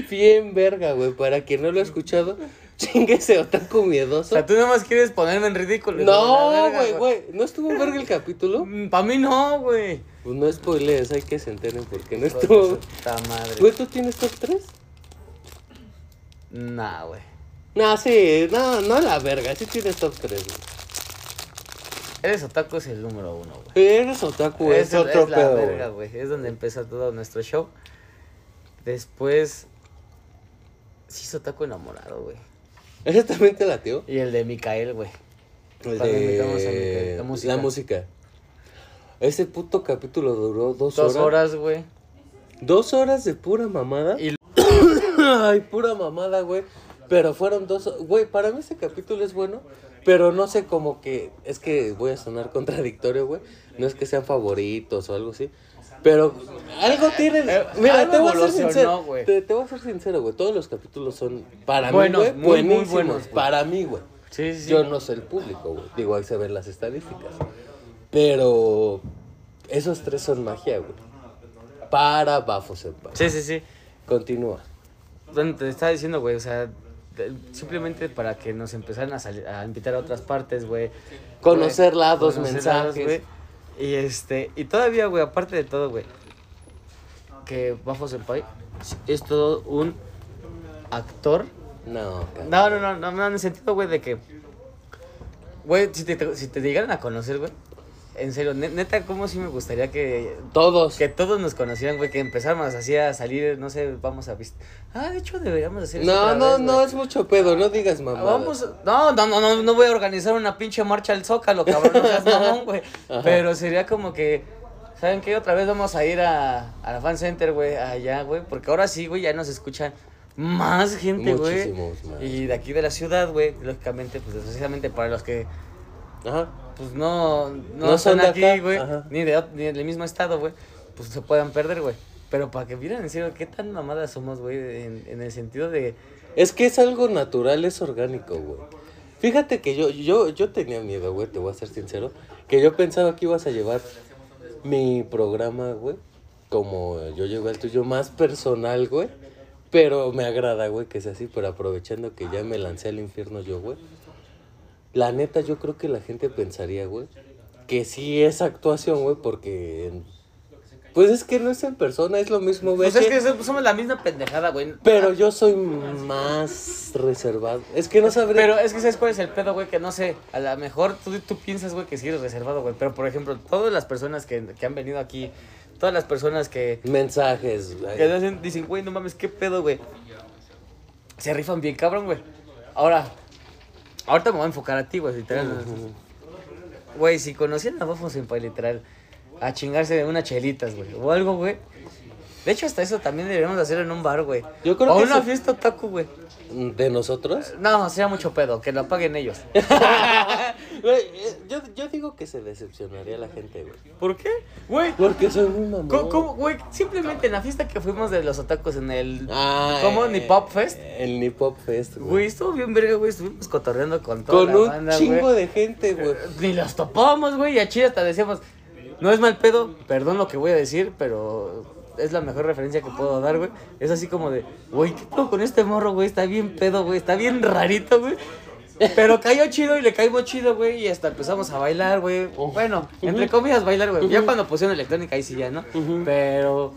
bien verga, güey. Para quien no lo ha escuchado, chinguese otaku O miedoso. sea, tú nada más quieres ponerme en ridículo. No, güey, güey. ¿No estuvo verga el capítulo? Para mí no, güey. Pues no spoilees, hay que se enteren porque no estuvo. puta madre. Güey, ¿tú tienes top 3? Nah, güey. No, sí, no, no la verga, sí tienes top 3, güey. Eres otaku es el número uno, güey. Eres otaku, es, Eso otro es la pedo, verga, güey. Es donde empieza todo nuestro show. Después. Sí, es otaku enamorado, güey. ¿Ese también te latió? Y el de Mikael, güey. El de Micael, la música. la música. Ese puto capítulo duró dos, Dos horas. horas, güey. Dos horas de pura mamada. Y Ay, pura mamada, güey. Pero fueron dos. Güey, para mí ese capítulo es bueno. Pero no sé como que. Es que voy a sonar contradictorio, güey. No es que sean favoritos o algo así. Pero algo tienen. Eh, Mira, algo te voy a ser sincero. Te, te voy a ser sincero, güey. Todos los capítulos son. Para Buenos, mí, güey. muy, muy buenísimos. buenos, güey. Para mí, güey. sí, sí. Yo no soy el público, güey. Digo, ahí se ven las estadísticas. Pero esos tres son magia, güey. Para Bafo Senpai. Sí, sí, sí. Continúa. Bueno, te estaba diciendo, güey, o sea, simplemente para que nos empezaran a, salir, a invitar a otras partes, güey. Conocer lados, conocer mensajes. lados, güey. Y este, y todavía, güey, aparte de todo, güey, que Bafo Senpai es todo un actor. No. No, no, no, no, no, en el sentido, güey, de que, güey, si te, te- si te llegaran a conocer, güey, en serio, ne- neta, ¿cómo sí me gustaría que Todos. que todos nos conocieran, güey, que empezáramos así a salir, no sé, vamos a. Ah, de hecho deberíamos hacer eso No, otra no, vez, no güey. es mucho pedo, no digas mamá. Vamos, no, no, no, no, no voy a organizar una pinche marcha al Zócalo, cabrón, no seas mamón, güey. Pero sería como que, ¿saben qué? Otra vez vamos a ir a, a la fan center, güey, allá, güey, porque ahora sí, güey, ya nos escuchan más gente, güey. Y de aquí de la ciudad, güey, lógicamente, pues desgraciadamente para los que Ajá. Pues no, no, No son de aquí, güey, ni, de, ni del mismo estado, güey, pues se puedan perder, güey. Pero para que vieran en serio qué tan mamadas somos, güey, en, en el sentido de... Es que es algo natural, es orgánico, güey. Fíjate que yo, yo, yo tenía miedo, güey, te voy a ser sincero. Que yo pensaba que ibas a llevar mi programa, güey. Como yo llevé el tuyo más personal, güey. Pero me agrada, güey, que sea así. Pero aprovechando que ya me lancé al infierno yo, güey. La neta, yo creo que la gente pensaría, güey, que sí es actuación, güey, porque... Pues es que no es en persona, es lo mismo, güey. Pues es que so- somos la misma pendejada, güey. Pero yo soy más reservado. Es que no sabría. Pero es que ¿sabes cuál es el pedo, güey? Que no sé, a lo mejor tú, tú piensas, güey, que sí eres reservado, güey. Pero, por ejemplo, todas las personas que, que han venido aquí, todas las personas que, Mensajes. güey. que dicen, güey, no mames, qué pedo, güey. Se rifan bien, cabrón, güey. Ahora, ahorita me voy a enfocar a ti, güey, literal. Güey, si conocían a Bofo Senpai, literal, a chingarse de unas chelitas, güey, o algo, güey. De hecho, hasta eso también deberíamos hacer en un bar, güey. Yo creo o que una eso- fiesta otaku, güey. ¿De nosotros? No, sería mucho pedo, que lo paguen ellos. Güey, eh, yo, yo digo que se decepcionaría la gente, güey. ¿Por qué? Güey, Porque soy muy mamón. ¿cómo, cómo, güey? Simplemente en la fiesta que fuimos de los otakus en el... Ah, ¿Cómo? eh, ¿Ni Pop Fest? El Ni Pop Fest, güey. Güey, estuvo bien verga, güey. Estuvimos cotorreando con toda Con la un banda, chingo güey. de gente, güey. Ni los topamos, güey. Y a Chile hasta decíamos, no es mal pedo, perdón lo que voy a decir, pero es la mejor referencia que puedo dar, güey. Es así como de, güey, ¿qué pedo con este morro, güey? Está bien pedo, güey. Está bien rarito, güey. Pero cayó chido y le caímos chido, güey. Y hasta empezamos a bailar, güey. Bueno, entre comillas bailar, güey. Ya cuando pusieron electrónica, ahí sí ya, ¿no? Pero.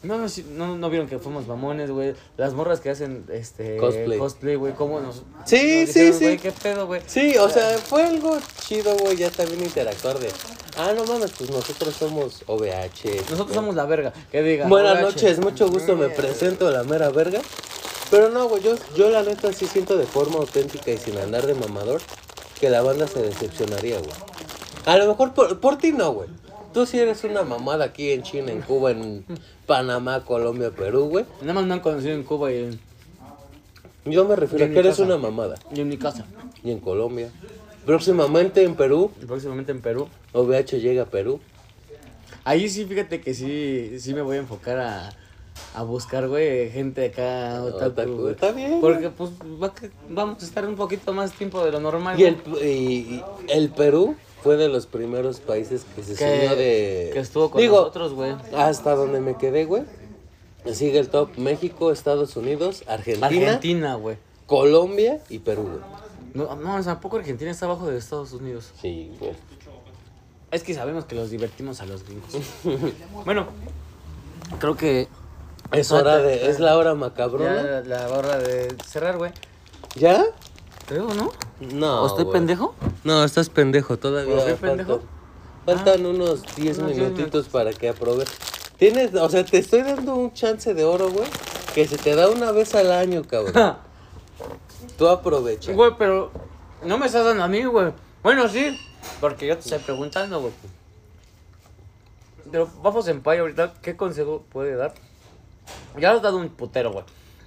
No, no, no, no vieron que fuimos mamones, güey. Las morras que hacen este Cosplay. cosplay, güey, cómo nos. Sí, nos sí, dijeron, sí. Güey, qué pedo, güey. Sí, o sea, fue algo chido, güey, ya también interactuar de... Ah, no mames, pues nosotros somos OVH. Nosotros somos la verga. Que diga. Buenas "OVH". noches, mucho gusto, me presento la mera verga. Pero no, güey, yo, yo la neta sí siento de forma auténtica y sin andar de mamador que la banda se decepcionaría, güey. A lo mejor por, por ti no, güey. Tú sí eres una mamada aquí en China, en Cuba, en Panamá, Colombia, Perú, güey. Nada más me han conocido en Cuba y en, Yo me refiero a que eres casa. una mamada. y en mi casa. Y en Colombia. Próximamente en Perú, Y próximamente en Perú. OVH llega a Perú. Ahí sí, fíjate que sí, sí me voy a enfocar a, a buscar, güey, gente acá, otaku, está bien, Porque, pues, va que- vamos a estar un poquito más tiempo de lo normal, Y el, y- y el Perú fue de los primeros países que se subió de... que estuvo con Digo, nosotros, güey. hasta donde me quedé, güey. Sigue el top México, Estados Unidos, Argentina, Argentina, güey. Colombia y Perú, güey. No, no, o sea, ¿a poco Argentina está abajo de Estados Unidos? Sí, güey. Es que sabemos que los divertimos a los gringos. bueno, creo que Es hora de... Es la hora macabrona. ya la hora de cerrar, güey. ¿Ya? Creo, ¿no? No, ¿O estoy güey. pendejo? No, estás pendejo todavía. ¿Por qué faltan- pendejo? Faltan unos 10 unos 10 minutitos para que aproveches. Tienes, o sea, te estoy dando un chance de oro, güey, que se te da una vez al año, cabrón. Tú aprovecha. Güey, pero no me estás dando a mí, güey. Bueno, sí, porque yo te estoy preguntando, güey. Pero Bafo Senpai ahorita, ¿qué consejo puede dar? Ya has dado un putero, güey.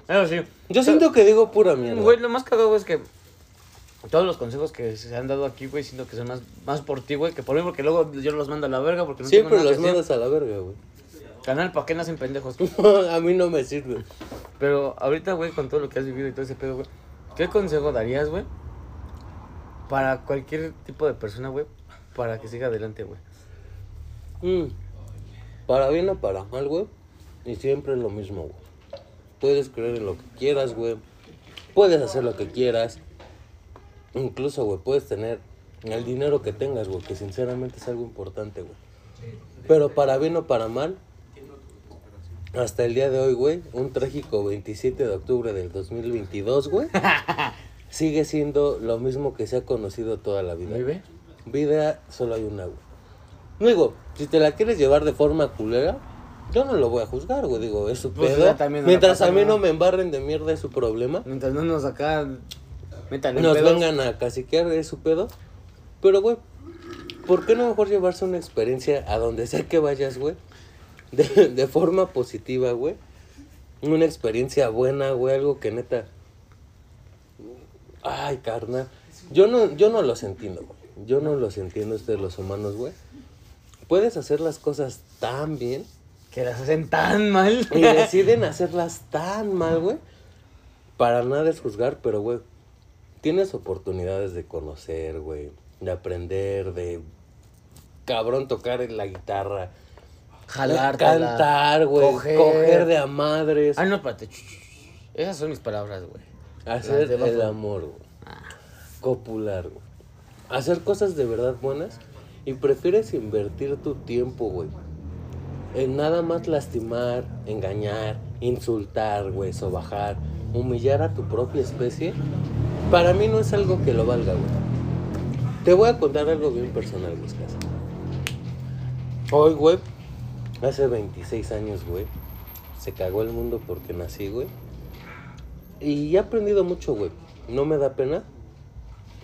Eso sí. Yo siento que digo pura mierda. Güey, lo más cagado güey, es que todos los consejos que se han dado aquí, güey, siento que son más, más por ti, güey, que por mí, porque luego yo los mando a la verga porque no Siempre tengo nada los que mandas a la verga, güey. Canal, ¿para qué nacen pendejos? a mí no me sirve. Pero ahorita, güey, con todo lo que has vivido y todo ese pedo, güey, ¿qué consejo darías, güey? Para cualquier tipo de persona, güey, para que siga adelante, güey. Mm. Para bien o para mal, güey. Y siempre es lo mismo, güey. Puedes creer en lo que quieras, güey. Puedes hacer lo que quieras. Incluso, güey, puedes tener el dinero que tengas, güey, que sinceramente es algo importante, güey. Pero para bien o para mal, hasta el día de hoy, güey, un trágico 27 de octubre del 2022, güey, sigue siendo lo mismo que se ha conocido toda la vida. ¿Muy bien? Vida solo hay una, güey. Digo, si te la quieres llevar de forma culera, yo no lo voy a juzgar, güey. Digo, es su Pues pedo. Mientras a mí no me embarren de mierda es su problema. Mientras no nos acá metan Nos pedos. vengan a caciquear es su pedo. Pero, güey, ¿por qué no mejor llevarse una experiencia a donde sea que vayas, güey? De, de forma positiva, güey. Una experiencia buena, güey. Algo que neta... Ay, carnal. Yo no, yo no los entiendo, güey. Yo no los entiendo ustedes los humanos, güey. Puedes hacer las cosas tan bien Que las hacen tan mal. y deciden hacerlas tan mal, güey. Para nada es juzgar, pero, güey, tienes oportunidades de conocer, güey. De aprender, de cabrón tocar la guitarra. Jalártela, Cantar, güey. coger. Coger. de a madres. Ah, no, espérate. Esas son mis palabras, güey. hacer de el amor, güey. Copular, güey. Hacer cosas de verdad buenas. Y prefieres invertir tu tiempo, güey. En nada más lastimar, engañar, insultar, güey, sobajar, humillar a tu propia especie. Para mí no es algo que lo valga, güey. Te voy a contar algo bien personal, Whiskas. Hoy, güey, hace 26 años, güey, se cagó el mundo porque nací, güey. Y he aprendido mucho, güey. No me da pena.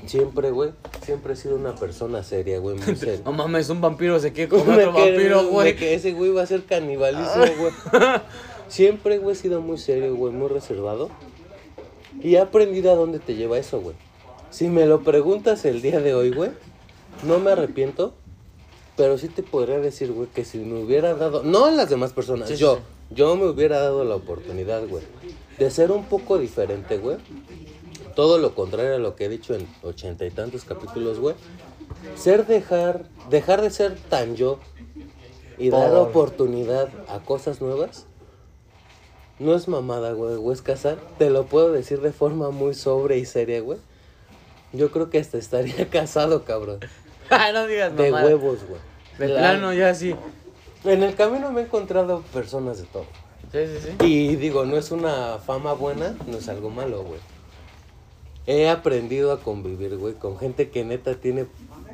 Siempre, güey, siempre he sido una persona seria, güey, muy seria. No mames, un vampiro se quiere comer Me otro vampiro, güey. Que ese güey va a ser canibalismo, güey. Siempre, güey, he sido muy serio, güey, muy reservado. Y he aprendido a dónde te lleva eso, güey. Si me lo preguntas el día de hoy, güey, no me arrepiento. Pero sí te podría decir, güey, que si me hubiera dado. No las demás personas, sí, yo. sí. Yo me hubiera dado la oportunidad, güey, de ser un poco diferente, güey. Todo lo contrario a lo que he dicho en ochenta y tantos capítulos, güey. Ser dejar, dejar de ser tan yo y dar Por- oportunidad a cosas nuevas. No es mamada, güey, güey, es casar. Te lo puedo decir de forma muy sobre y seria, güey. Yo creo que hasta estaría casado, cabrón. Ah, no digas De mamada. huevos, güey. De La- plano, ya sí. En el camino me he encontrado personas de todo. Sí, sí, sí. Y digo, no es una fama buena, no es algo malo, güey. He aprendido a convivir, güey, con gente que neta tiene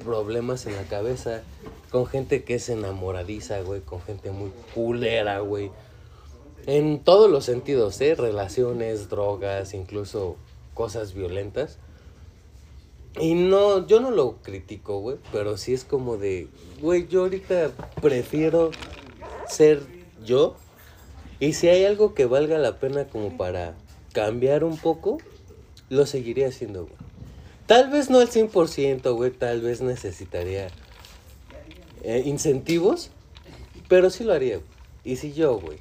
problemas en la cabeza, con gente que es enamoradiza, güey, con gente muy culera, güey. En todos los sentidos, ¿eh? Relaciones, drogas, incluso cosas violentas. Y no, yo no lo critico, güey, pero sí es como de, güey, yo ahorita prefiero ser yo. Y si hay algo que valga la pena como para cambiar un poco, lo seguiría haciendo, güey. Tal vez no al 100%, güey, tal vez necesitaría eh, incentivos, pero sí lo haría, güey. Y si yo, güey.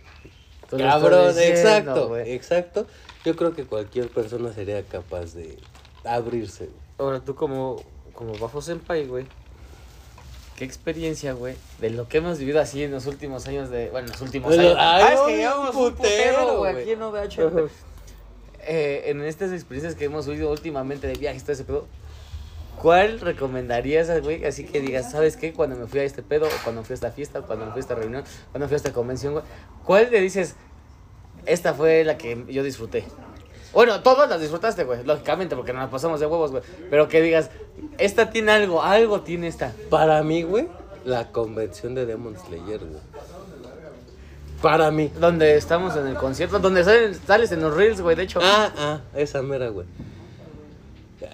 Cabrón, diciendo, exacto, güey. exacto. Yo creo que cualquier persona sería capaz de abrirse, güey. Ahora tú como, como Bafo Senpai, güey. ¿Qué experiencia, güey? De lo que hemos vivido así en los últimos años de... Bueno, en los últimos Bueno, años. ay, ah, es que llevamos un putero, güey, güey. aquí en OVH. Eh, en estas experiencias que hemos vivido últimamente de viajes, todo ese pedo. ¿Cuál recomendarías, güey? Así que digas, ¿sabes qué? Cuando me fui a este pedo, o cuando fui a esta fiesta, o cuando me fui a esta reunión, cuando fui a esta convención, güey. ¿Cuál le dices, esta fue la que yo disfruté? Bueno, todas las disfrutaste, güey, lógicamente, porque nos las pasamos de huevos, güey. Pero que digas, esta tiene algo, algo tiene esta. Para mí, güey, la convención de Demon Slayer, güey. Para mí. Donde estamos en el concierto, donde salen- sales en los reels, güey, de hecho. Ah, ah, esa mera, güey.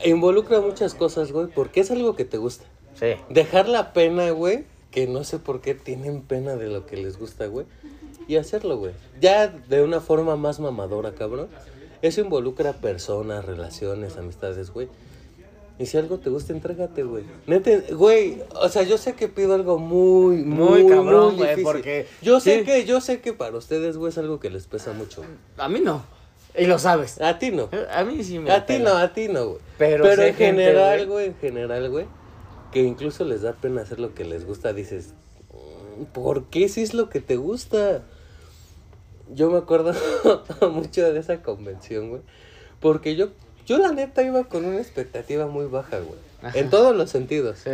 Involucra muchas cosas, güey, porque es algo que te gusta. Sí. Dejar la pena, güey, que no sé por qué tienen pena de lo que les gusta, güey. Y hacerlo, güey. Ya de una forma más mamadora, cabrón. Eso involucra personas, relaciones, amistades, güey. Y si algo te gusta, entrégate, güey. Neta, güey, o sea, yo sé que pido algo muy, muy, Muy cabrón, muy güey, porque- Yo sé sí. que, yo sé que para ustedes, güey, es algo que les pesa mucho. A mí no. Y lo sabes. A ti no. A mí sí me A ti no, a ti no, güey. Pero Pero, en general, güey. güey, en general, güey, que incluso les da pena hacer lo que les gusta, dices, "Mm, ¿por qué si es lo que te gusta? Yo me acuerdo mucho de esa convención, güey, porque yo, yo la neta iba con una expectativa muy baja, güey, Ajá. en todos los sentidos. Sí.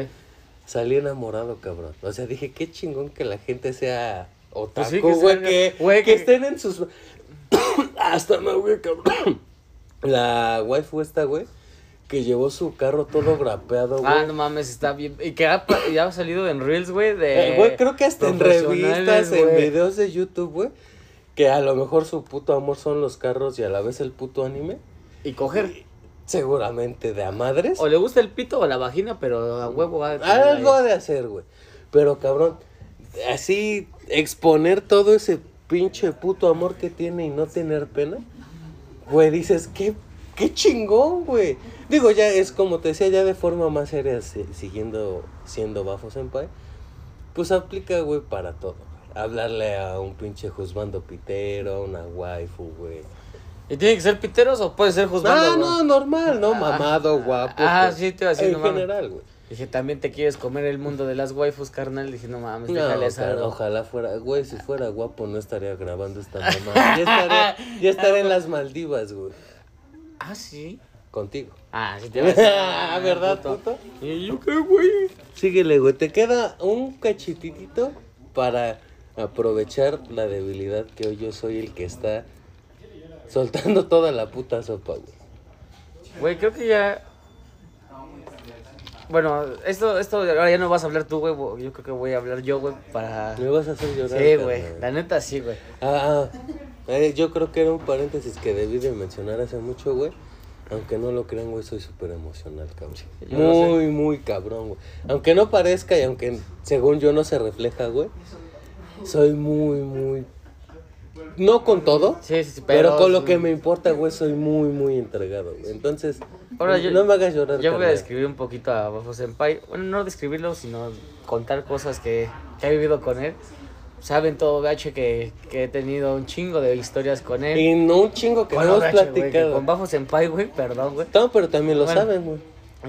Salí enamorado, cabrón. O sea, dije, qué chingón que la gente sea otaku, Pues sí, que güey, salga- que, güey, que que- estén en sus... Hasta me güey, cabrón. La waifu esta, güey, que llevó su carro todo grapeado, güey. Ah, no mames, está bien. Y que ha, ya ha salido en Reels, güey, de. Eh, Güey, creo que hasta en revistas, en videos de YouTube, güey, que a lo mejor su puto amor son los carros y a la vez el puto anime. Y coger. Seguramente de a madres. O le gusta el pito o la vagina, pero a huevo va a Algo ahí. de hacer, güey. Pero cabrón, así exponer todo ese pinche puto amor que tiene y no tener pena. Güey, dices, qué, qué chingón, güey. Digo, ya es como te decía, ya de forma más seria, si- siguiendo siendo Bafo Senpai. Pues aplica, güey, para todo. Hablarle a un pinche juzgando pitero, a una waifu, güey. ¿Y tiene que ser piteros o puede ser juzgando? Ah, no, normal, ¿no? Ah. Mamado, guapo. Ah, pues, sí, te iba a decir, En no general, güey. Dije, también te quieres comer el mundo de las waifus, carnal. Dije, no mames, No, déjale esa. ojalá fuera, güey, si fuera guapo no estaría grabando esta mamá. Ya estaría, ya estaría en las Maldivas, güey, Ah, sí. contigo. Ah, sí te iba a decir. Ah, ¿verdad, puto? ¿Y yo qué, güey? Síguele, güey, te queda un cachititito para aprovechar la debilidad que hoy yo soy el que está soltando toda la puta sopa, güey. Güey, creo que ya. Bueno, esto, esto ahora ya no vas a hablar tú, güey. Yo creo que voy a hablar yo, güey, para. Me vas a hacer llorar. Sí, güey. La neta sí, güey. Ah, ah, eh, yo creo que era un paréntesis que debí de mencionar hace mucho, güey. Aunque no lo crean, güey, soy súper emocional, cabrón. lo Muy, muy cabrón, güey. Aunque no parezca y aunque según yo no se refleja, güey. Soy muy, muy... No con todo, Sí, sí, pero, pero. con lo que me importa, güey, soy muy, muy entregado, güey. Entonces, Ahora yo- no me hagas llorar, Yo voy a carnal. describir un poquito a Bafo Senpai. Bueno, no describirlo, sino contar cosas que, que he vivido con él. Saben todo, gacho, que, que he tenido un chingo de historias con él. Y no un chingo que Bueno, no hemos gacho, güey, platicado. con Bafo Senpai, güey, perdón, güey. No, pero también lo Bueno. saben, güey.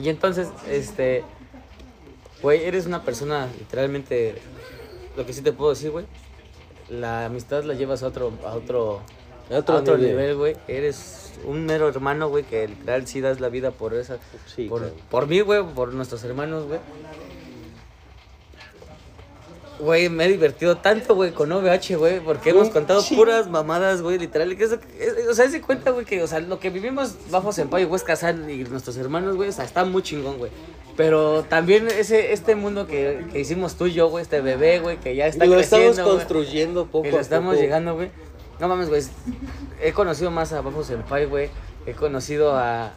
Y entonces, este, güey, eres una persona literalmente, lo que sí te puedo decir, güey, la amistad la llevas a otro, a otro, A otro a otro nivel. güey. Eres un mero hermano, güey, que literal sí das la vida por esa, Sí, por, claro. por mí, güey, por nuestros hermanos, güey. Güey, me he divertido tanto, güey, con OVH, güey, porque hemos contado puras mamadas, güey, literal. Que eso, es- o sea, se cuenta, güey, que, o sea, lo que vivimos bajo Senpai y Huesca San y nuestros hermanos, güey, o sea, está muy chingón, güey. Pero también ese, este mundo que, que hicimos tú y yo, güey, este bebé, güey, que ya está lo creciendo, estamos güey, construyendo poco que lo a estamos poco. llegando, güey. No mames, güey, he conocido más a Bajo Senpai, güey. He conocido a...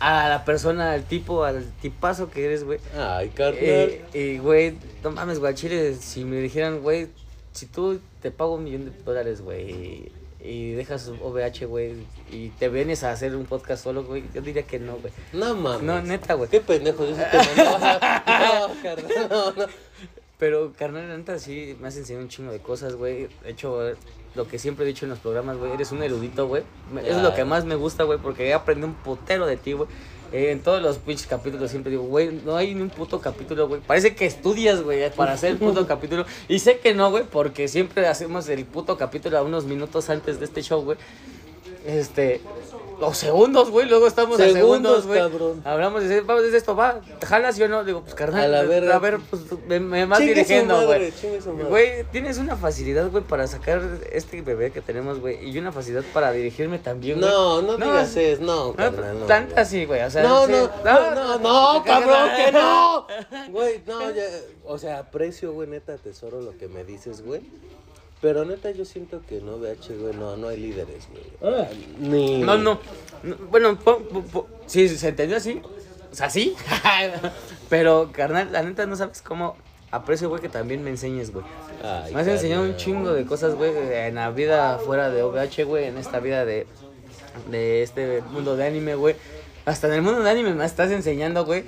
a la persona, al tipo, al tipazo que eres, güey. Ay, carnal. Eh, y, güey, no mames, güey, chile, si me dijeran, güey, si tú te pago un millón de dólares, güey, y dejas OVH, güey, y te vienes a hacer un podcast solo, güey, yo diría que no, güey. no mames. No, neta, güey. Qué pendejo, yo te. No, carnal, no, no. Pero, carnal, neta, sí, me has enseñado un chingo de cosas, güey. De hecho, lo que siempre he dicho en los programas, güey, eres un erudito, güey. Es lo que más me gusta, güey, porque he aprendido un putero de ti, güey. Eh, en todos los pinches capítulos siempre digo, güey, no hay ni un puto capítulo, güey. Parece que estudias, güey, para hacer el puto capítulo. Y sé que no, güey, porque siempre hacemos el puto capítulo a unos minutos antes de este show, güey. Este, los segundos, güey, luego estamos a Segundos, segundos, güey. cabrón. Hablamos de, vamos de esto, va, jalas yo no, digo, pues carnal, A la verga. a ver, pues me, me vas dirigiendo, güey. Güey, tienes una facilidad, güey, para sacar este bebé que tenemos, güey, y una facilidad para dirigirme también, güey. No, no, No, digas eso, no, No, carnal, no. tanta así, güey, o sea, No, sí. no, no, no, no, cabrón, que no. Güey, no, ya, o sea, aprecio, güey, neta, tesoro lo que me dices, güey. Pero neta, yo siento que no, VH, güey, no, no hay líderes, güey. Ni. No, no, no, bueno, po- po- po- sí, se entendió así, o sea, sí, pero, carnal, la neta no sabes cómo aprecio, güey, que también me enseñes, güey. Ay, Me has enseñado un chingo de cosas, güey, en la vida fuera de OVH, güey, en esta vida de, de este mundo de anime, güey. Hasta en el mundo de anime me estás enseñando, güey.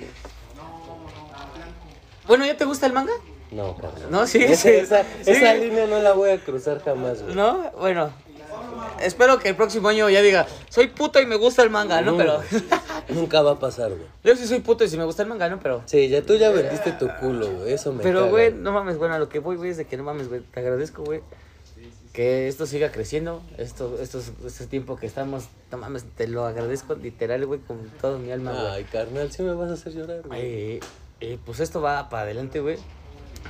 Bueno, ¿ya te gusta el manga? No, carnal. No, sí, Esa, sí. esa, Sí. esa línea no la voy a cruzar jamás, güey. ¿No? Bueno. Espero que el próximo año ya diga, soy puto y me gusta el manga, ¿no? Pero Nunca va a pasar, güey. yo sí soy puto y sí me gusta el manga, ¿no? Pero Sí, ya tú ya vendiste tu culo, güey. Eso me Pero, caga, güey, no mames, bueno, a lo que voy, güey, es de que no mames, güey. Te agradezco, güey. Que esto siga creciendo. Esto, estos, este tiempo que estamos, no mames, te lo agradezco literal, güey, con todo mi alma, güey. Ay, carnal, sí me vas a hacer llorar, güey. Eh, eh, pues esto va para adelante, güey.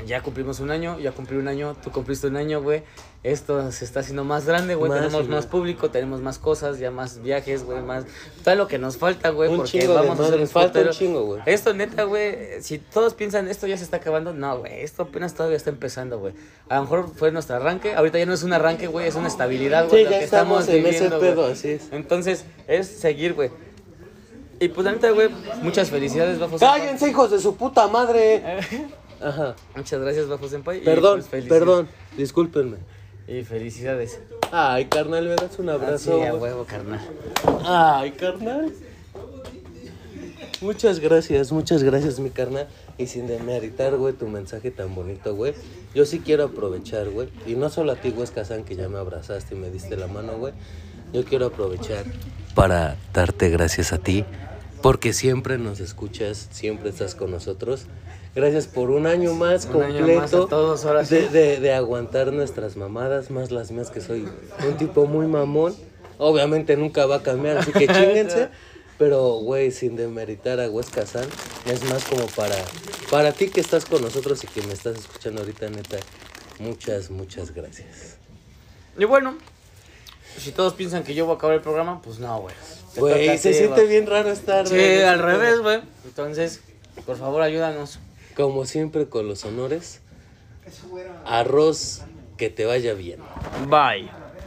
Ya cumplimos un año, ya cumplí un año, tú cumpliste un año, güey. Esto se está haciendo más grande, güey. Más, Tenemos güey. más público, tenemos más cosas, ya más viajes, güey, más. Todo lo que nos falta, güey, Un porque chingo de vamos a hacer falta un chingo, güey. Esto, neta, güey, si todos piensan esto ya se está acabando, no, güey, esto apenas todavía está empezando, güey. A lo mejor fue nuestro arranque, ahorita ya no es un arranque, güey, es una estabilidad, güey. Sí, lo ya que estamos en ese pedo, güey. así es. Entonces, es seguir, güey. Y pues, la neta, güey, muchas felicidades, Bafo ¡Cállense, hijos de su puta madre! Ajá. Muchas gracias, Bafo Senpai. y, Perdón, pues, perdón, discúlpenme. Y felicidades. Ay, carnal, me das un Así, abrazo. a güey? huevo, carnal. Ay, carnal. Muchas gracias, muchas gracias, mi carnal. Y sin demeritar, güey, tu mensaje tan bonito, güey. Yo sí quiero aprovechar, güey. Y no solo a ti, güey, Kazan, que ya me abrazaste y me diste la mano, güey. Yo quiero aprovechar para darte gracias a ti. Porque siempre nos escuchas, siempre estás con nosotros. Gracias por un año más Un año completo más a todos, ahora sí. de, de- de aguantar nuestras mamadas, más las mías que soy un tipo muy mamón. Obviamente nunca va a cambiar, así que chinguense. Pero, güey, sin demeritar a Wes Kazan, es más como para, para ti que estás con nosotros y que me estás escuchando ahorita, neta. Muchas, muchas gracias. Y bueno, si todos piensan que yo voy a acabar el programa, pues no, güey. Güey, se siente bien raro estar. Sí, güey, al revés, güey. Entonces, por favor, ayúdanos. Como siempre con los honores, arroz que te vaya bien. Bye.